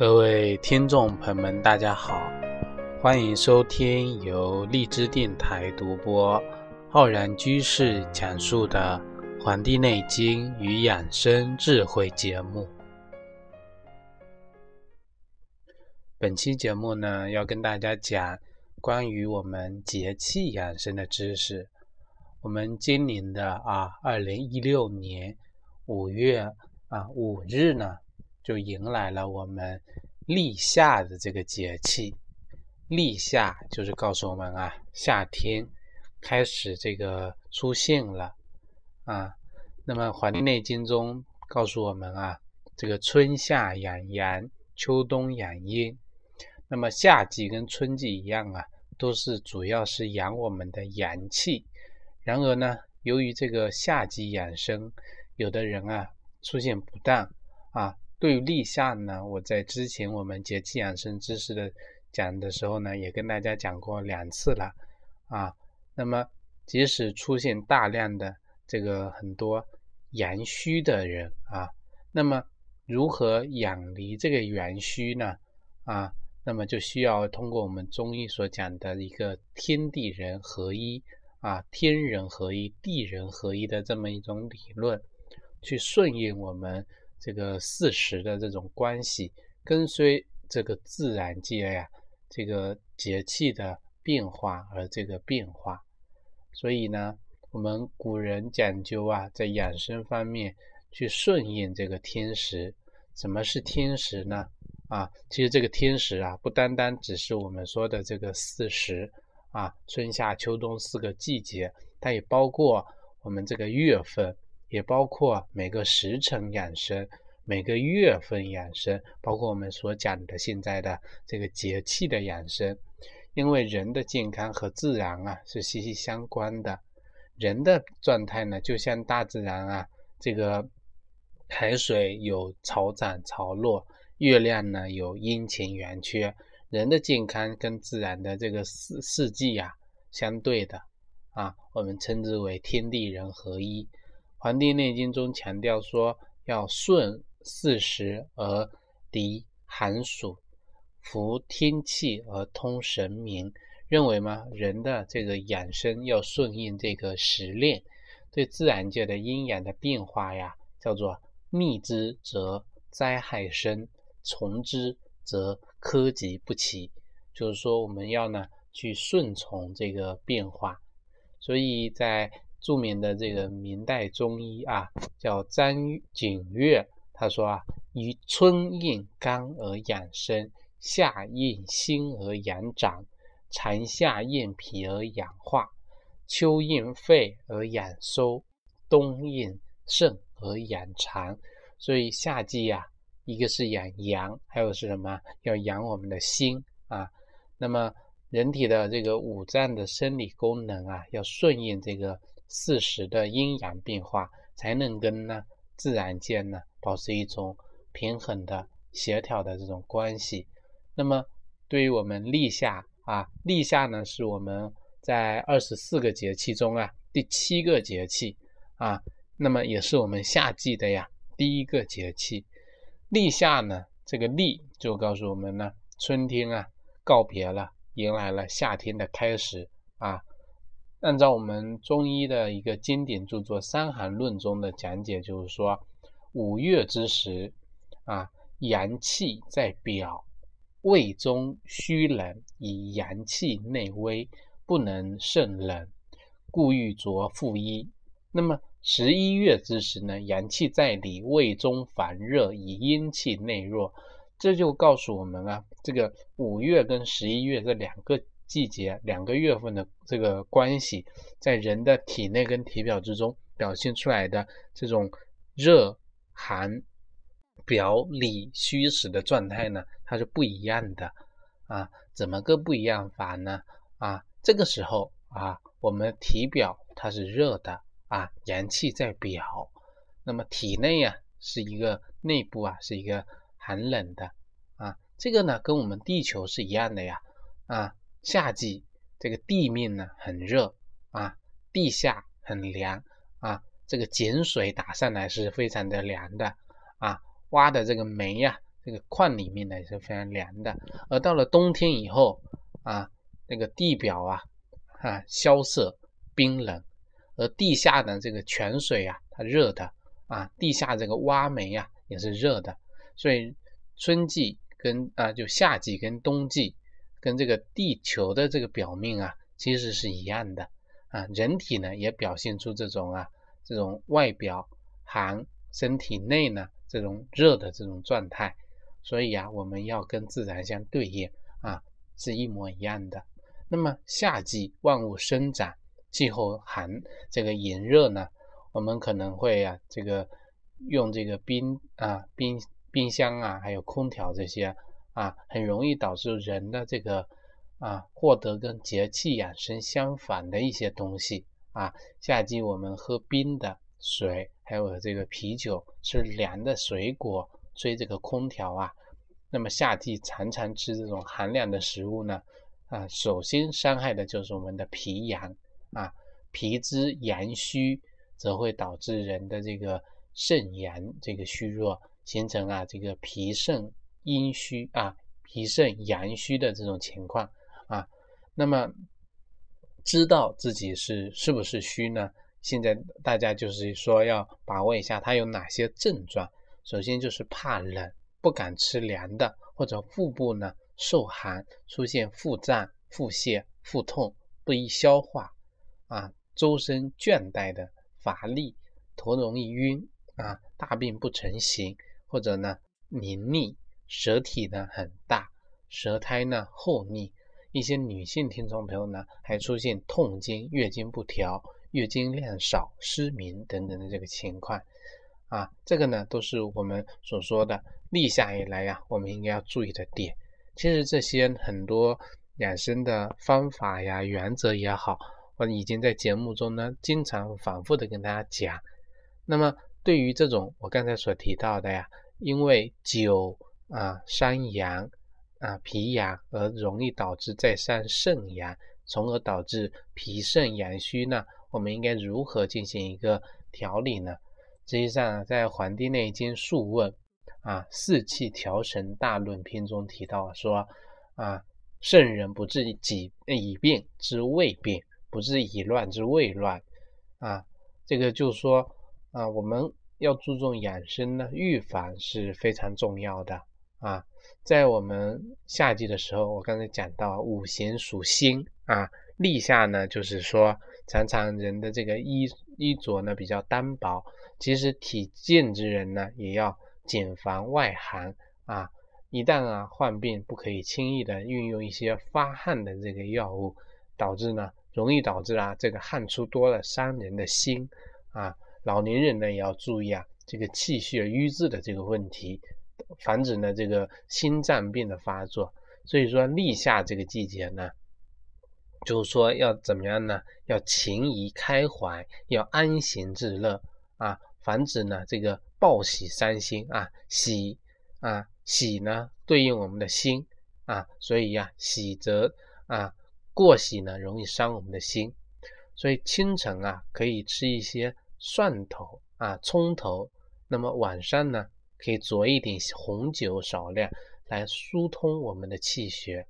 各位听众朋友们，大家好，欢迎收听由荔枝电台独播、浩然居士讲述的《黄帝内经与养生智慧》节目。本期节目呢，要跟大家讲关于我们节气养生的知识。我们今年的啊，二零一六年五月啊五日呢。就迎来了我们立夏的这个节气，立夏就是告诉我们啊，夏天开始这个出现了啊。那么《黄帝内经》中告诉我们啊，这个春夏养阳，秋冬养阴。那么夏季跟春季一样啊，都是主要是养我们的阳气。然而呢，由于这个夏季养生，有的人啊出现不当啊。对于立夏呢，我在之前我们节气养生知识的讲的时候呢，也跟大家讲过两次了啊。那么，即使出现大量的这个很多阳虚的人啊，那么如何养离这个阳虚呢？啊，那么就需要通过我们中医所讲的一个天地人合一啊，天人合一、地人合一的这么一种理论，去顺应我们。这个四时的这种关系，跟随这个自然界呀，这个节气的变化而这个变化，所以呢，我们古人讲究啊，在养生方面去顺应这个天时。什么是天时呢？啊，其实这个天时啊，不单单只是我们说的这个四时啊，春夏秋冬四个季节，它也包括我们这个月份。也包括每个时辰养生，每个月份养生，包括我们所讲的现在的这个节气的养生。因为人的健康和自然啊是息息相关的，人的状态呢就像大自然啊，这个海水有潮涨潮落，月亮呢有阴晴圆缺，人的健康跟自然的这个四四季呀相对的啊，我们称之为天地人合一。《黄帝内经》中强调说，要顺四时而敌寒暑，服天气而通神明。认为吗？人的这个养生要顺应这个时令，对自然界的阴阳的变化呀，叫做逆之则灾害生，从之则苛疾不起。就是说，我们要呢去顺从这个变化，所以在。著名的这个明代中医啊，叫张景岳，他说啊，以春应肝而养生，夏应心而养长，长夏应脾而养化，秋应肺而养收，冬应肾而养肠。所以夏季啊，一个是养阳，还有是什么？要养我们的心啊。那么人体的这个五脏的生理功能啊，要顺应这个。四时的阴阳变化，才能跟呢自然界呢保持一种平衡的、协调的这种关系。那么，对于我们立夏啊，立夏呢是我们在二十四个节气中啊第七个节气啊，那么也是我们夏季的呀第一个节气。立夏呢，这个立就告诉我们呢，春天啊告别了，迎来了夏天的开始啊。按照我们中医的一个经典著作《伤寒论》中的讲解，就是说，五月之时，啊，阳气在表，胃中虚冷，以阳气内微，不能胜冷，故欲着负衣。那么十一月之时呢，阳气在里，胃中烦热，以阴气内弱。这就告诉我们啊，这个五月跟十一月这两个。季节两个月份的这个关系，在人的体内跟体表之中表现出来的这种热寒表里虚实的状态呢，它是不一样的啊。怎么个不一样法呢？啊，这个时候啊，我们体表它是热的啊，阳气在表，那么体内啊是一个内部啊是一个寒冷的啊。这个呢跟我们地球是一样的呀啊。夏季这个地面呢很热啊，地下很凉啊，这个井水打上来是非常的凉的啊，挖的这个煤呀这个矿里面呢也是非常凉的。而到了冬天以后啊，那个地表啊啊萧瑟冰冷，而地下的这个泉水啊它热的啊，地下这个挖煤啊也是热的，所以春季跟啊就夏季跟冬季跟这个地球的这个表面啊其实是一样的啊，人体呢也表现出这种啊这种外表寒。身体内呢，这种热的这种状态，所以啊，我们要跟自然相对应啊，是一模一样的。那么夏季万物生长，气候寒，这个炎热呢，我们可能会啊，这个用这个冰啊、冰冰箱啊，还有空调这些，啊很容易导致人的这个啊，获得跟节气养生相反的一些东西啊。夏季我们喝冰的水。还有这个啤酒，吃凉的水果，吹这个空调啊。那么夏季常常吃这种寒凉的食物呢，啊，首先伤害的就是我们的脾阳啊。脾之阳虚，则会导致人的这个肾阳这个虚弱，形成啊这个脾肾阴虚啊，脾肾阳虚的这种情况啊。那么知道自己是是不是虚呢？现在大家就是说要把握一下它有哪些症状。首先就是怕冷，不敢吃凉的，或者腹部呢受寒，出现腹胀、腹泻、腹痛，不易消化，啊，周身倦怠的乏力，头容易晕，啊，大便不成形，或者呢黏腻，舌体呢很大，舌苔呢厚腻。一些女性听众朋友呢还出现痛经、月经不调。月经量少、失眠等等的这个情况，啊，这个呢都是我们所说的立夏以来呀，我们应该要注意的点。其实这些很多养生的方法呀、原则也好，我已经在节目中呢经常反复的跟大家讲。那么对于这种我刚才所提到的呀，因为酒啊伤阳啊脾阳而容易导致再伤肾阳，从而导致脾肾阳虚呢。我们应该如何进行一个调理呢？实际上，在《黄帝内经·素问》啊《四气调神大论篇》中提到说啊，圣人不治己以病之未病，不治已乱之未乱啊。这个就是说啊，我们要注重养生呢，预防是非常重要的啊。在我们夏季的时候，我刚才讲到五行属辛啊，立夏呢，就是说。常常人的这个衣衣着呢比较单薄，其实体健之人呢也要谨防外寒啊。一旦啊患病，不可以轻易的运用一些发汗的这个药物，导致呢容易导致啊这个汗出多了伤人的心啊。老年人呢也要注意啊这个气血瘀滞的这个问题，防止呢这个心脏病的发作。所以说立夏这个季节呢。就是说要怎么样呢？要情怡开怀，要安闲自乐啊，防止呢这个暴喜伤心啊。喜啊喜呢对应我们的心啊，所以呀喜则啊过喜呢容易伤我们的心，所以清晨啊可以吃一些蒜头啊葱头，那么晚上呢可以酌一点红酒少量来疏通我们的气血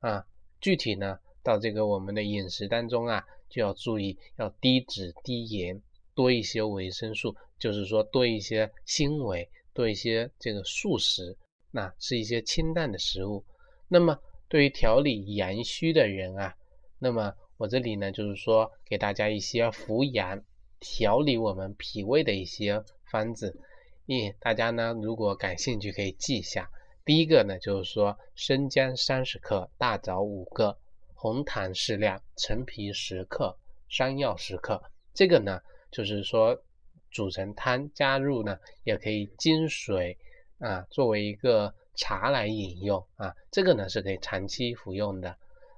啊。具体呢。到这个我们的饮食当中啊，就要注意要低脂低盐，多一些维生素，就是说多一些纤维，多一些这个素食，那吃一些清淡的食物。那么对于调理阳虚的人啊，那么我这里呢就是说给大家一些扶阳、调理我们脾胃的一些方子。嗯，大家呢如果感兴趣可以记一下。第一个呢就是说生姜三十克，大枣五个。红糖适量，陈皮十克，山药十克。这个呢，就是说煮成汤，加入呢，也可以金水啊，作为一个茶来饮用啊。这个呢是可以长期服用的。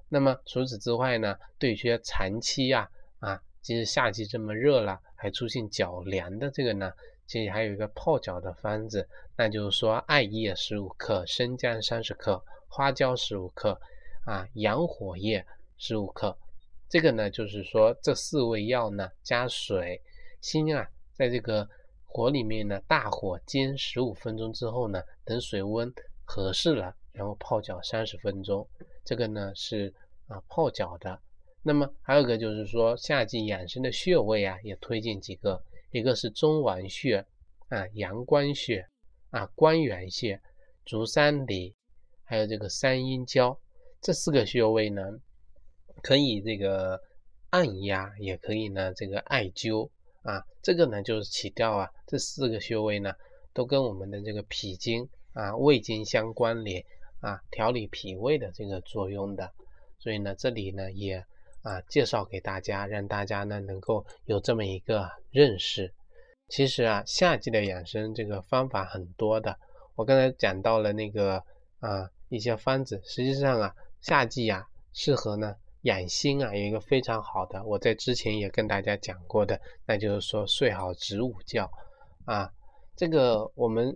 那么除此之外呢，对一些长期啊啊，其实夏季这么热了，还出现脚凉的这个呢，其实还有一个泡脚的方子，那就是说艾叶十五克，生姜三十克，花椒十五克。啊，阳火叶十五克，这个呢，就是说这四味药呢加水，先啊，在这个火里面呢，大火煎十五分钟之后呢，等水温合适了，然后泡脚三十分钟。这个呢是啊泡脚的。那么还有个就是说，夏季养生的穴位啊，也推荐几个，一个是中脘穴啊、阳关穴啊、关元穴、足三里，还有这个三阴交这四个穴位呢，可以这个按压，也可以呢这个艾灸啊。这个呢就是起调啊，这四个穴位呢都跟我们的这个脾经啊、胃经相关联啊，调理脾胃的这个作用的。所以呢，这里呢也。啊，介绍给大家，让大家呢能够有这么一个认识。其实啊，夏季的养生这个方法很多的。我刚才讲到了那个啊一些方子，实际上啊，夏季啊适合呢养心啊，有一个非常好的，我在之前也跟大家讲过的，那就是说睡好子午觉啊。这个我们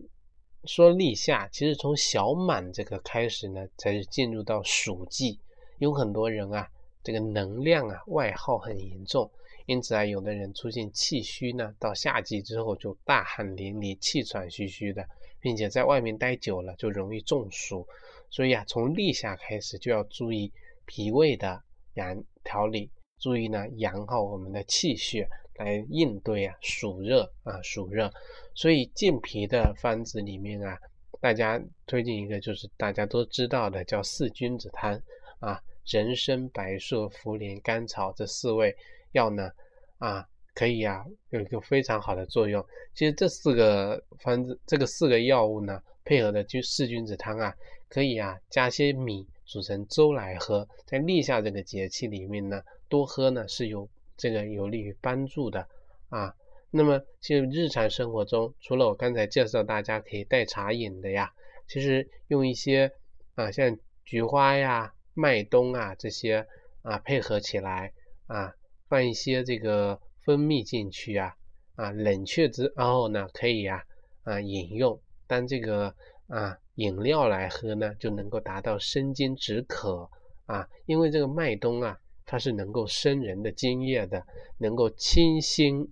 说立夏，其实从小满这个开始呢，才是进入到暑季，有很多人啊。这个能量啊外耗很严重，因此啊，有的人出现气虚呢，到夏季之后就大汗淋漓、气喘吁吁的，并且在外面待久了就容易中暑。所以啊，从立夏开始就要注意脾胃的养调理，注意呢养好我们的气血，来应对啊暑热啊暑热。所以健脾的方子里面啊，大家推荐一个就是大家都知道的叫四君子汤啊。人参、白术、茯苓、甘草这四味药呢，啊，可以啊，有一个非常好的作用。其实这四个方子，这个四个药物呢，配合的就四君子汤啊，可以啊，加些米煮成粥来喝。在立夏这个节气里面呢，多喝呢是有这个有利于帮助的啊。那么，其实日常生活中，除了我刚才介绍大家可以代茶饮的呀，其实用一些啊，像菊花呀。麦冬啊，这些啊配合起来啊，放一些这个蜂蜜进去啊，啊冷却之后呢，可以啊啊饮用。当这个啊饮料来喝呢，就能够达到生津止渴啊。因为这个麦冬啊，它是能够生人的津液的，能够清心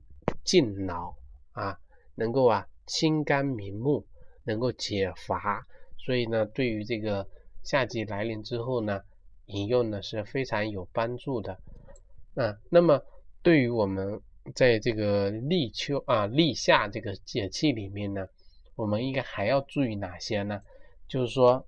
静脑啊，能够啊清肝明目，能够解乏。所以呢，对于这个夏季来临之后呢。饮用呢是非常有帮助的，啊，那么对于我们在这个立秋啊立夏这个节气里面呢，我们应该还要注意哪些呢？就是说，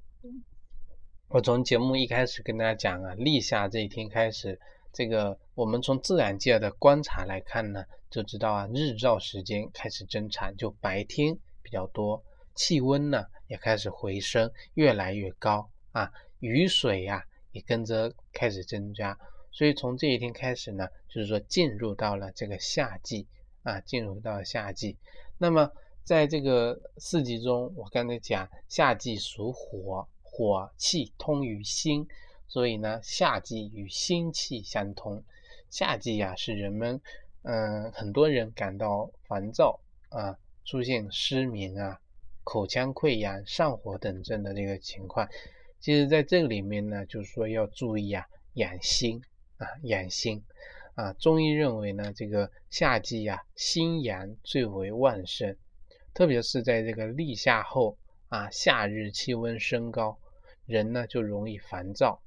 我从节目一开始跟大家讲啊，立夏这一天开始，这个我们从自然界的观察来看呢，就知道啊，日照时间开始增长，就白天比较多，气温呢也开始回升，越来越高啊，雨水呀。也跟着开始增加，所以从这一天开始呢，就是说进入到了这个夏季啊，进入到了夏季。那么在这个四季中，我刚才讲夏季属火，火气通于心，所以呢，夏季与心气相通。夏季呀，是人们嗯很多人感到烦躁啊，出现失眠啊、口腔溃疡、上火等症的这个情况。其实，在这个里面呢，就是说要注意啊，养心啊，养心啊。中医认为呢，这个夏季呀，心阳最为旺盛，特别是在这个立夏后啊，夏日气温升高，人呢就容易烦躁、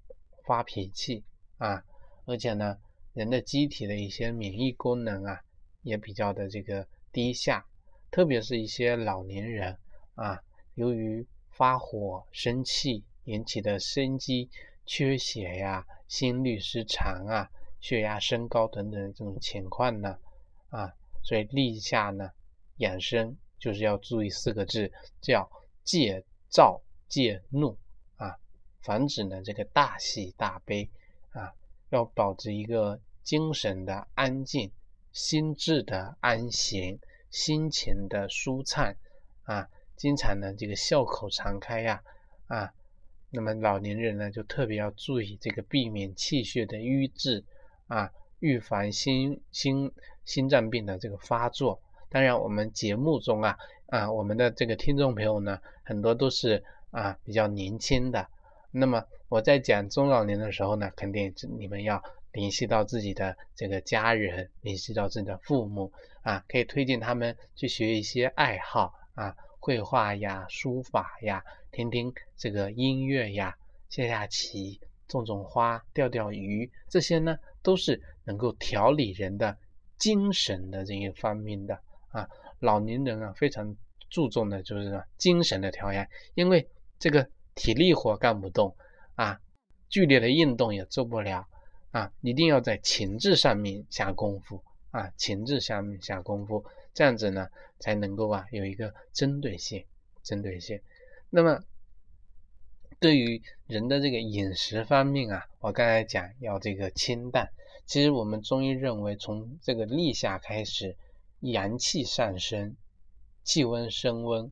发脾气啊，而且呢，人的机体的一些免疫功能啊，也比较的这个低下，特别是一些老年人啊，由于发火、生气。引起的心肌缺血呀、心律失常啊、血压升高等等这种情况呢，啊，所以立夏呢养生就是要注意四个字，叫戒躁戒怒啊，防止呢这个大喜大悲啊，要保持一个精神的安静、心智的安闲、心情的舒畅啊，经常呢这个笑口常开呀啊。那么老年人呢，就特别要注意这个避免气血的瘀滞啊，预防心心心脏病的这个发作。当然，我们节目中啊啊，我们的这个听众朋友呢，很多都是啊比较年轻的。那么我在讲中老年的时候呢，肯定你们要联系到自己的这个家人，联系到自己的父母啊，可以推荐他们去学一些爱好啊，绘画呀、书法呀，听听这个音乐呀，下下棋、种种花、钓钓鱼，这些呢都是能够调理人的精神的这一方面的啊。老年人啊，非常注重的就是精神的调养，因为这个体力活干不动啊。剧烈的运动也做不了啊！一定要在情志上面下功夫啊，情志上面下功夫，这样子呢才能够啊有一个针对性，针对性。那么对于人的这个饮食方面啊，我刚才讲要这个清淡。其实我们中医认为，从这个立夏开始，阳气上升，气温升温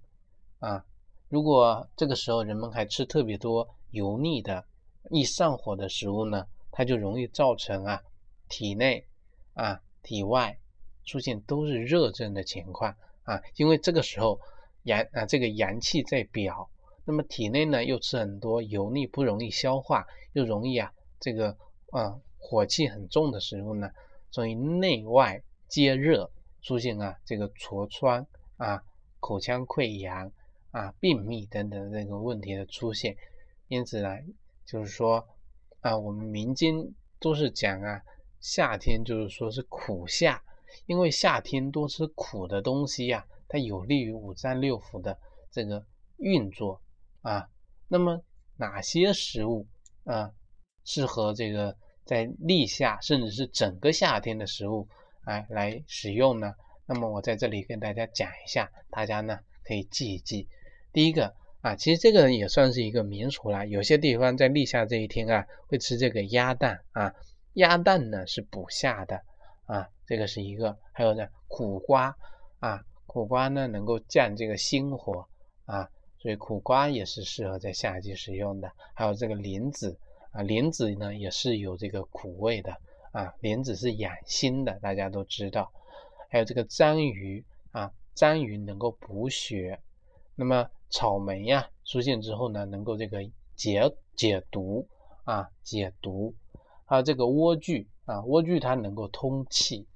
啊。如果这个时候人们还吃特别多油腻的，易上火的食物呢，它就容易造成啊体内啊体外出现都是热症的情况啊，因为这个时候阳啊这个阳气在表，那么体内呢又吃很多油腻不容易消化，又容易啊这个啊火气很重的食物呢，所以内外皆热，出现啊这个痤疮啊口腔溃疡啊便秘等等这个问题的出现，因此呢。就是说啊，我们民间都是讲啊，夏天就是说是苦夏，因为夏天多吃苦的东西呀，它有利于五脏六腑的这个运作啊。那么哪些食物啊适合这个在立夏甚至是整个夏天的食物哎来使用呢？那么我在这里跟大家讲一下，大家呢可以记一记。第一个。啊，其实这个也算是一个民俗啦。有些地方在立夏这一天啊，会吃这个鸭蛋啊。鸭蛋呢是补夏的啊，这个是一个。还有呢，苦瓜啊，苦瓜呢能够降这个心火啊，所以苦瓜也是适合在夏季食用的。还有这个莲子啊，莲子呢也是有这个苦味的啊，莲子是养心的，大家都知道。还有这个章鱼啊，章鱼能够补血，那么。草莓呀出现之后呢，能够这个解解毒啊，解毒。还有这个莴苣啊，莴苣它能够通气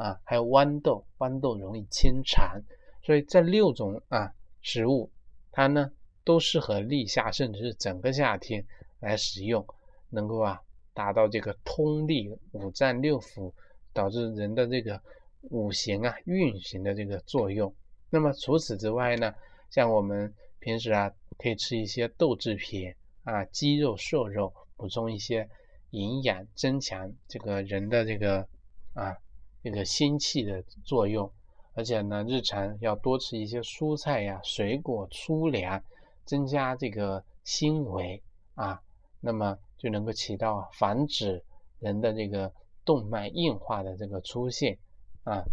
啊。还有豌豆，豌豆容易清肠。所以这六种啊食物，它呢都适合立夏，甚至是整个夏天来食用，能够啊达到这个通利五脏六腑，导致人的这个五行啊运行的这个作用。那么除此之外呢？像我们平时啊，可以吃一些豆制品啊，鸡肉、瘦肉，补充一些营养，增强这个人的这个啊这个心气的作用。而且呢，日常要多吃一些蔬菜呀、水果、粗粮，增加这个纤维啊，那么就能够起到防止人的这个动脉硬化的这个出现啊。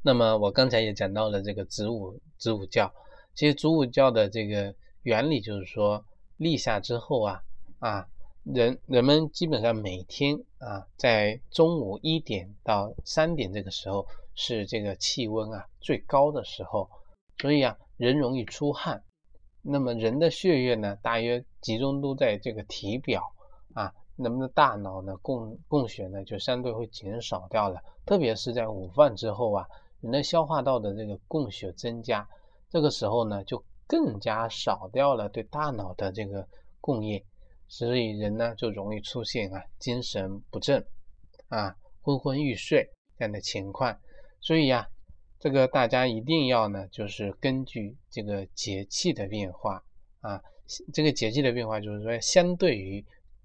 那么我刚才也讲到了这个子午子午觉，其实子午觉的这个原理就是说，立夏之后啊啊，人人们基本上每天啊，在中午一点到三点这个时候是这个气温啊最高的时候，所以啊人容易出汗，那么人的血液呢大约集中都在这个体表啊，那么大脑呢供供血呢就相对会减少掉了。特别是在午饭之后啊，人的消化道的这个供血增加，这个时候呢就更加少掉了对大脑的这个供应，所以人呢就容易出现啊精神不振啊昏昏欲睡这样的情况。所以呀，这个大家一定要呢就是根据这个节气的变化啊，这个节气的变化就是说相对于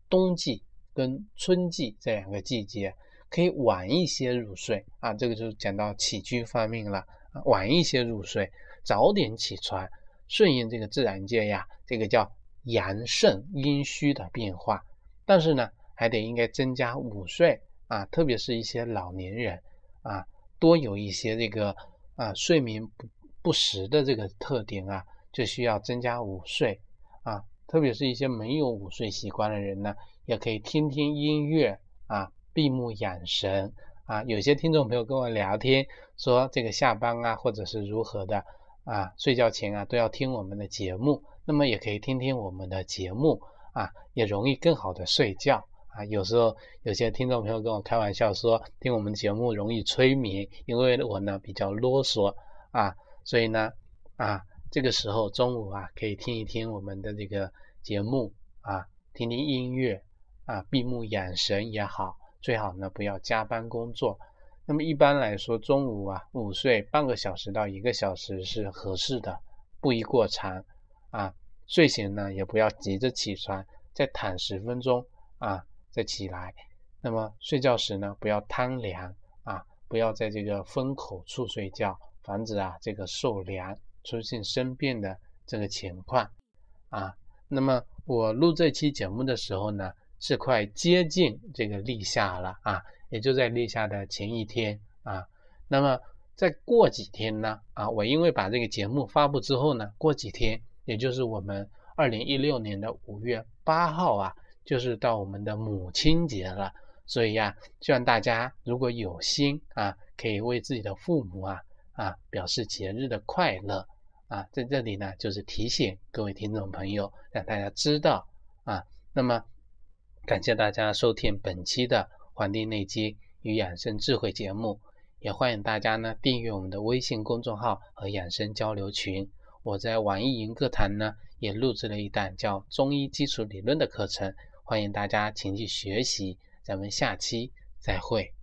冬季跟春季这两个季节。可以晚一些入睡啊，这个就讲到起居方面了。晚一些入睡，早点起床，顺应这个自然界呀，这个叫阳盛阴虚的变化。但是呢，还得应该增加午睡啊，特别是一些老年人啊，多有一些这个啊睡眠不不实的这个特点啊，就需要增加午睡啊。特别是一些没有午睡习惯的人呢，也可以听听音乐啊。闭目养神啊！有些听众朋友跟我聊天说，这个下班啊，或者是如何的啊，睡觉前啊都要听我们的节目。那么也可以听听我们的节目啊，也容易更好的睡觉啊，有时候有些听众朋友跟我开玩笑说，听我们节目容易催眠，因为我呢比较啰嗦啊，所以呢啊，这个时候中午啊可以听一听我们的这个节目啊，听听音乐啊，闭目养神也好，最好呢不要加班工作。那么一般来说，中午啊午睡半个小时到一个小时是合适的，不宜过长啊。睡醒呢也不要急着起床，再躺十分钟啊再起来。那么睡觉时呢不要贪凉啊，不要在这个风口处睡觉，防止啊这个受凉出现生病的这个情况啊。那么我录这期节目的时候呢是快接近这个立夏了啊。也就在立夏的前一天啊，那么再过几天呢啊，我因为把这个节目发布之后呢，过几天，也就是我们二零一六年的五月八号啊，就是到我们的母亲节了，所以呀，希望大家如果有心啊，可以为自己的父母啊啊表示节日的快乐啊，在这里呢，就是提醒各位听众朋友，让大家知道啊，那么感谢大家收听本期的。《黄帝内经与养生智慧》节目，也欢迎大家呢订阅我们的微信公众号和养生交流群。我在网易云课堂呢也录制了一档叫《中医基础理论》的课程，欢迎大家前去学习。咱们下期再会。